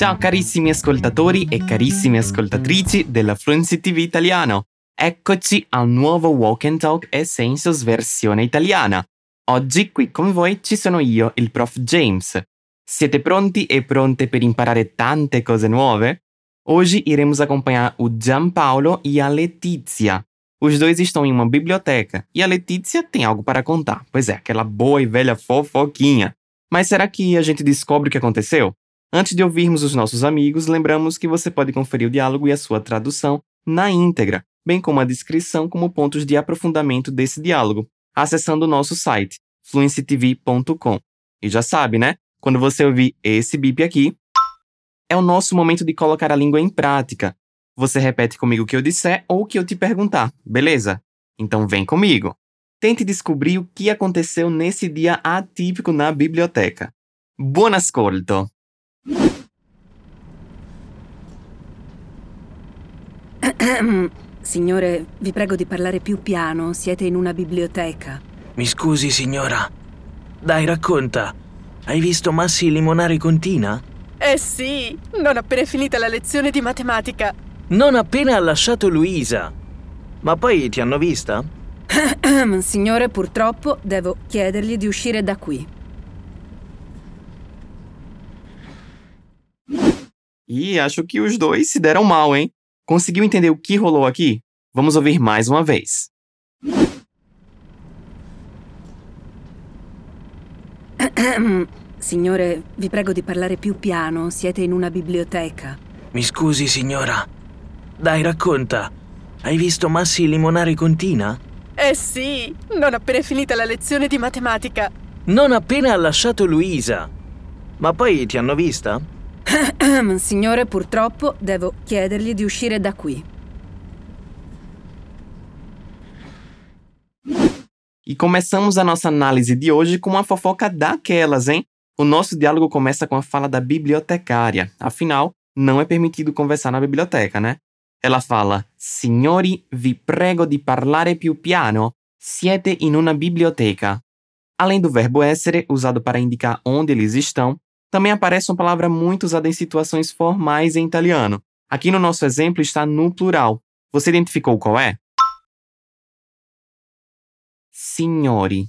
Ciao carissimi ascoltatori e carissime ascoltatrici della Fluency TV Italiano. Eccoci a un nuovo Walk and Talk Essentials versione italiana. Oggi qui con voi ci sono io, il prof James. Siete pronti e pronte per imparare tante cose nuove? Hoje iremos acompanhar o Gianpaolo e a Letícia. Os dois estão em uma biblioteca e a Letícia tem algo para contar, pois é, aquela boa e velha fofoquinha. Mas será que a gente descobre o que aconteceu? Antes de ouvirmos os nossos amigos, lembramos que você pode conferir o diálogo e a sua tradução na íntegra, bem como a descrição como pontos de aprofundamento desse diálogo, acessando o nosso site, fluencytv.com. E já sabe, né? Quando você ouvir esse bip aqui, é o nosso momento de colocar a língua em prática. Você repete comigo o que eu disser ou o que eu te perguntar, beleza? Então vem comigo. Tente descobrir o que aconteceu nesse dia atípico na biblioteca. Buon ascolto! Signore, vi prego di parlare più piano, siete in una biblioteca. Mi scusi, signora. Dai, racconta. Hai visto Massi limonare con Tina? Eh sì, non appena finita la lezione di matematica. Non appena ha lasciato Luisa. Ma poi ti hanno vista? Signore, purtroppo devo chiedergli di uscire da qui. E acho que os dois se deram mal, hein? Conseguiu entender o que rolou aqui? Vamos ouvir mais uma vez. Signore, vi prego di parlare più piano, siete in una biblioteca. Mi scusi, signora. Dai, racconta. Hai visto Massi limonare con Tina? Eh sì, non appena finita la lezione di matematica. Non appena ha lasciato Luisa. Ma poi ti hanno vista? Signore, purtroppo devo chiedergli di uscire da qui. E começamos a nossa análise de hoje com uma fofoca daquelas, hein? O nosso diálogo começa com a fala da bibliotecária. Afinal, não é permitido conversar na biblioteca, né? Ela fala: Signori, vi prego di parlare più piano. Siete in una biblioteca. Além do verbo essere, usado para indicar onde eles estão, também aparece uma palavra muito usada em situações formais em italiano. Aqui no nosso exemplo está no plural. Você identificou qual é? Signori.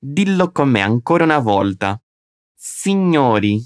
Dillo con me ancora una volta. Signori.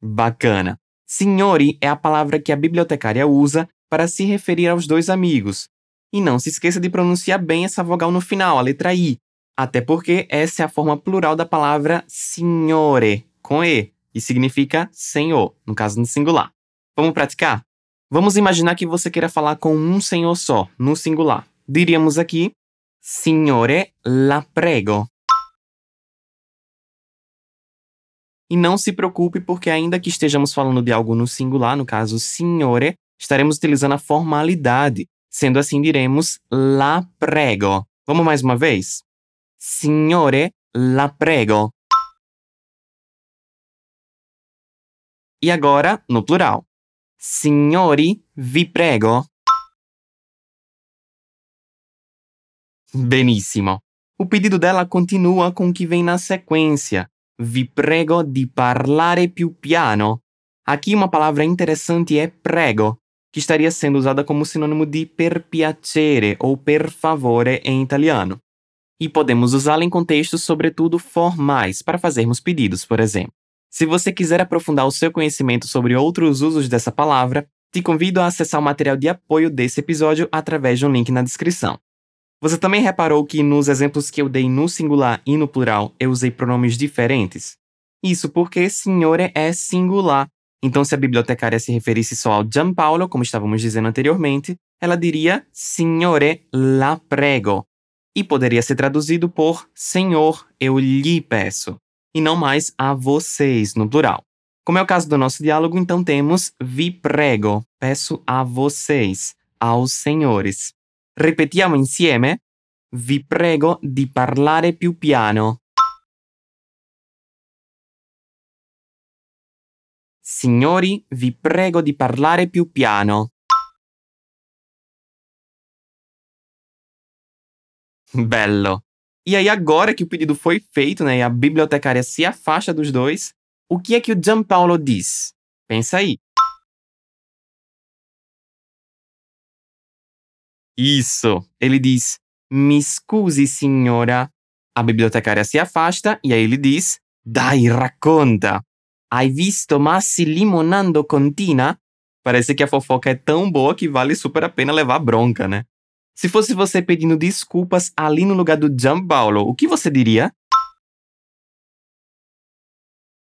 Bacana. Signori é a palavra que a bibliotecária usa para se referir aos dois amigos. E não se esqueça de pronunciar bem essa vogal no final, a letra I, até porque essa é a forma plural da palavra signore, com E, e significa senhor, no caso no singular. Vamos praticar? Vamos imaginar que você queira falar com um senhor só, no singular. Diríamos aqui: Signore, la prego. E não se preocupe, porque ainda que estejamos falando de algo no singular, no caso signore, estaremos utilizando a formalidade. Sendo assim, diremos la prego. Vamos mais uma vez? Signore, la prego. E agora, no plural. Signori, vi prego. Benissimo. O pedido dela continua com o que vem na sequência. Vi prego di parlare più piano. Aqui uma palavra interessante é prego, que estaria sendo usada como sinônimo de per piacere ou per favore em italiano. E podemos usá-la em contextos, sobretudo formais, para fazermos pedidos, por exemplo. Se você quiser aprofundar o seu conhecimento sobre outros usos dessa palavra, te convido a acessar o material de apoio desse episódio através de um link na descrição. Você também reparou que nos exemplos que eu dei no singular e no plural eu usei pronomes diferentes? Isso porque signore é singular. Então, se a bibliotecária se referisse só ao Gianpaolo, como estávamos dizendo anteriormente, ela diria Signore la prego. E poderia ser traduzido por Senhor, eu lhe peço. E não mais a vocês, no plural. Como é o caso do nosso diálogo, então temos vi prego, peço a vocês, aos senhores. Ripetiamo insieme. Vi prego di parlare più piano. Signori, vi prego di parlare più piano. Bello. E aí, agora que o pedido foi feito, né, e a bibliotecária se afasta dos dois, o que é que o Gianpaolo diz? Pensa aí. Isso, ele diz: Mi scusi, signora. A bibliotecária se afasta e aí ele diz: Dai, racconta. Hai visto Massi limonando con Tina? Parece que a fofoca é tão boa que vale super a pena levar bronca, né? Se fosse você pedindo desculpas ali no lugar do Gianpaolo, o que você diria?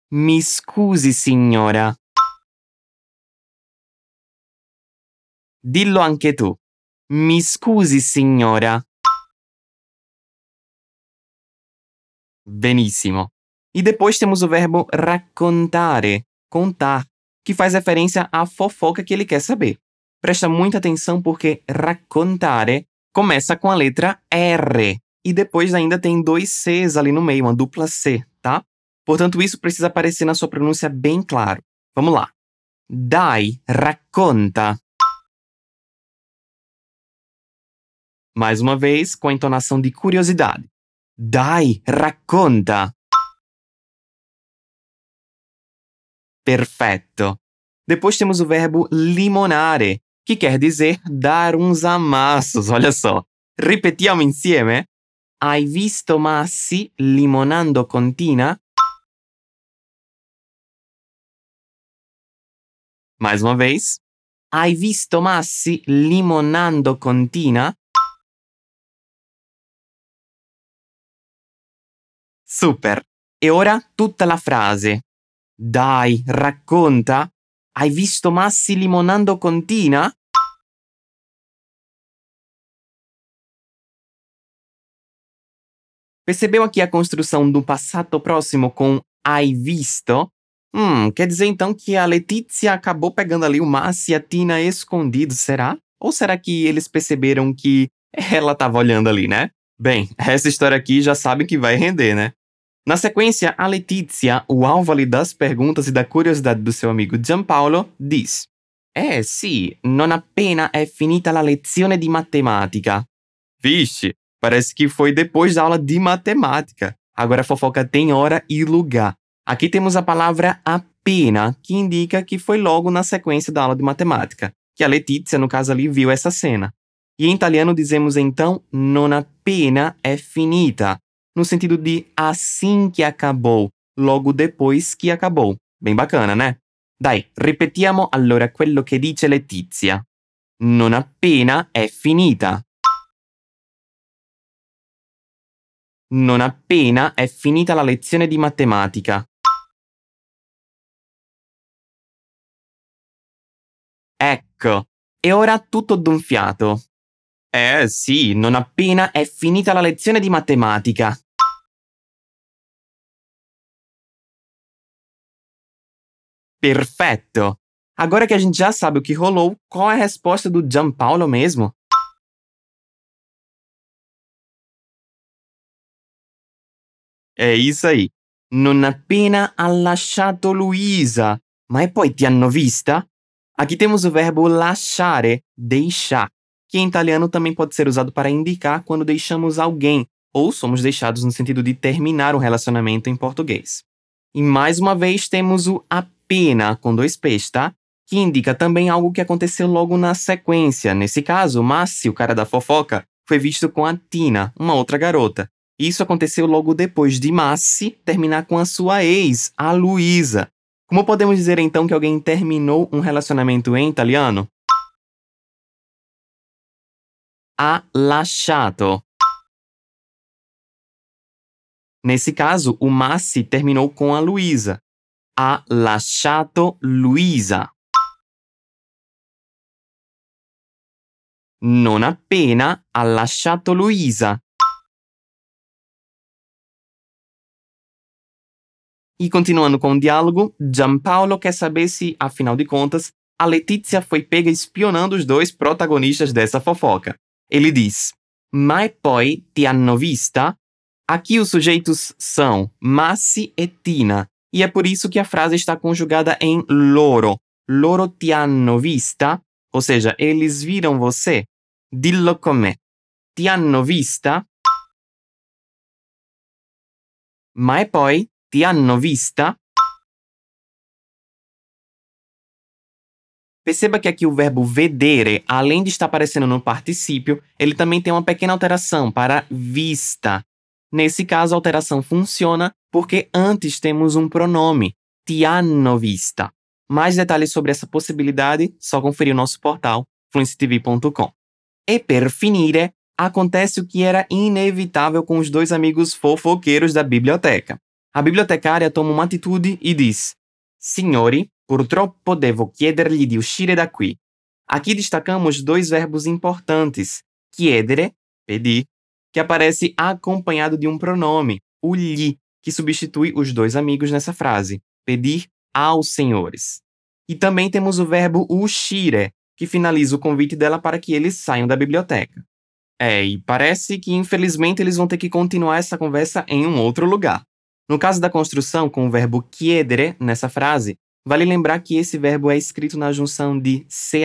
Mi scusi, signora. Dillo anche tu. Mi scusi, signora. Benissimo. E depois temos o verbo raccontare, contar, que faz referência à fofoca que ele quer saber. Presta muita atenção porque raccontare começa com a letra R e depois ainda tem dois Cs ali no meio, uma dupla C, tá? Portanto, isso precisa aparecer na sua pronúncia bem claro. Vamos lá. Dai, racconta. Mais uma vez, com a entonação de curiosidade. Dai, racconta. Perfetto. Depois temos o verbo limonare, que quer dizer dar uns amassos. Olha só. Ripetiamo insieme. Hai visto Massi limonando con Tina? Mais uma vez. Hai visto Massi limonando con Tina? Super. E ora tutta la frase. Dai, racconta. Hai visto Massi limonando con Tina? Percebeu aqui a construção do passato próximo com hai visto? Hum, quer dizer então que a Letícia acabou pegando ali o Massi e a Tina escondidos, será? Ou será que eles perceberam que ela estava olhando ali, né? Bem, essa história aqui já sabe que vai render, né? Na sequência, a Letícia, o alvo ali das perguntas e da curiosidade do seu amigo Gianpaolo, diz: Eh sì, non appena è finita la lezione di matematica. Vixe, parece que foi depois da aula de matemática. Agora a fofoca tem hora e lugar. Aqui temos a palavra appena, que indica que foi logo na sequência da aula de matemática, que a Letícia, no caso ali, viu essa cena. E em italiano dizemos então non appena è finita, no sentido de assim que acabou, logo depois que acabou. Bem bacana, né? Dai, ripetiamo allora quello che dice Letizia. Non appena è finita. Non appena è finita la lezione di matematica. Ecco, e ora tutto d'un fiato. Eh sì, non appena è finita la lezione di matematica. Perfetto! Agora que a gente já sabe o que rolou, qual é a resposta do Gianpaolo mesmo? É isso aí. Non appena ha lasciato Luisa. Ma poi ti hanno vista? Aqui temos o verbo lasciare, deixar, que em italiano também pode ser usado para indicar quando deixamos alguém ou somos deixados no sentido de terminar um relacionamento em português. E mais uma vez temos o appena com dois P's, tá? Que indica também algo que aconteceu logo na sequência. Nesse caso, Massi, o cara da fofoca, foi visto com a Tina, uma outra garota. Isso aconteceu logo depois de Massi terminar com a sua ex, a Luísa. Como podemos dizer então que alguém terminou um relacionamento em italiano? Ha lasciato. Nesse caso, o Massi terminou com a Luísa. Ha lasciato Luisa. Non appena ha lasciato Luisa. E continuando com o diálogo, Gianpaolo quer saber se, afinal de contas, a Letícia foi pega espionando os dois protagonistas dessa fofoca. Ele diz: Ma poi ti hanno vista? Aqui os sujeitos são Massi e Tina, e é por isso que a frase está conjugada em loro. Loro ti hanno vista? Ou seja, eles viram você? Dillo con. Ti hanno vista? Ma e poi ti hanno vista? Perceba que aqui o verbo vedere, além de estar aparecendo no particípio, ele também tem uma pequena alteração para vista. Nesse caso, a alteração funciona porque antes temos um pronome, ti hanno vista. Mais detalhes sobre essa possibilidade, só conferir o nosso portal fluencytv.com. E per finire, acontece o que era inevitável com os dois amigos fofoqueiros da biblioteca. A bibliotecária toma uma atitude e diz: Signori, purtroppo devo chiedergli di uscire da qui. Aqui destacamos dois verbos importantes: chiedere, pedir, que aparece acompanhado de um pronome, o lhe, que substitui os dois amigos nessa frase, pedir aos senhores. E também temos o verbo uscire, que finaliza o convite dela para que eles saiam da biblioteca. É, e parece que infelizmente eles vão ter que continuar essa conversa em um outro lugar. No caso da construção com o verbo chiedere nessa frase, vale lembrar que esse verbo é escrito na junção de ch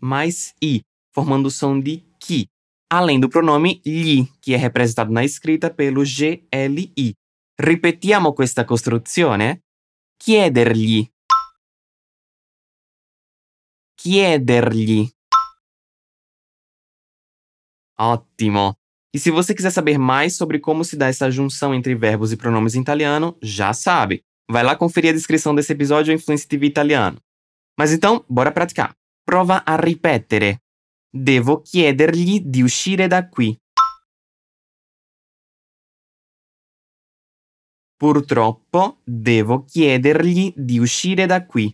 mais i, formando o som de chi, além do pronome gli, que é representado na escrita pelo gli. Ripetiamo questa costruzione? Chiedergli. Chiedergli. Ótimo! E se você quiser saber mais sobre como se dá essa junção entre verbos e pronomes em italiano, já sabe. Vai lá conferir a descrição desse episódio em Fluency TV Italiano. Mas então, bora praticar. Prova a ripetere. Devo chiedergli di uscire da qui. Purtroppo devo chiedergli di uscire da qui.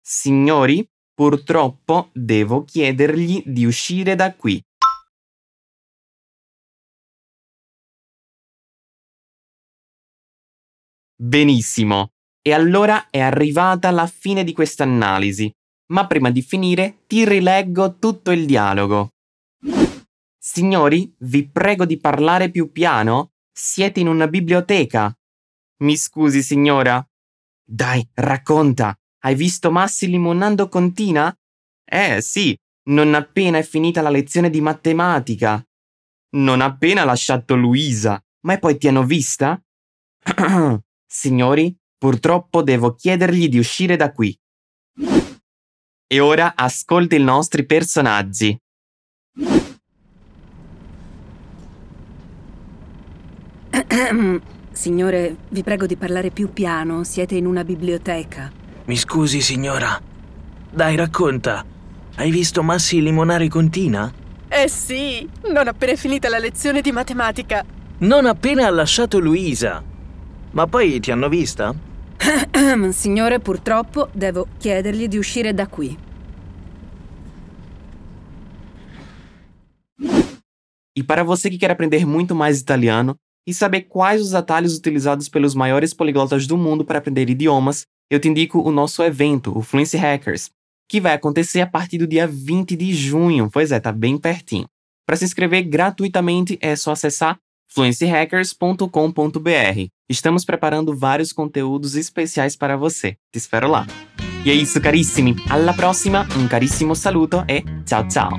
Signori, purtroppo devo chiedergli di uscire da qui. Benissimo. E allora è arrivata la fine di questa analisi. Ma prima di finire ti rileggo tutto il dialogo. Signori, vi prego di parlare più piano. Siete in una biblioteca. Mi scusi, signora. Dai, racconta. Hai visto Massi limonando con Tina? Eh sì, non appena è finita la lezione di matematica. Non appena lasciato Luisa. Ma poi ti hanno vista? Signori, purtroppo devo chiedergli di uscire da qui. E ora ascolti i nostri personaggi. Signore, vi prego di parlare più piano, siete in una biblioteca. Mi scusi, signora. Dai, racconta. Hai visto Massi limonare con Tina? Eh sì, non appena è finita la lezione di matematica. Non appena ha lasciato Luisa. Ma poi ti hanno vista? Signore, purtroppo devo chiedergli di uscire da qui. E para você que quer aprender muito mais italiano e saber quais os atalhos utilizados pelos maiores poliglotas do mundo para aprender idiomas, eu te indico o nosso evento, o Fluency Hackers, que vai acontecer a partir do dia 20 de junho. Pois é, tá bem pertinho. Para se inscrever gratuitamente é só acessar fluencyhackers.com.br. Estamos preparando vários conteúdos especiais para você. Te espero lá. E é isso, carissimi. Alla prossima, um carissimo saluto e ciao ciao.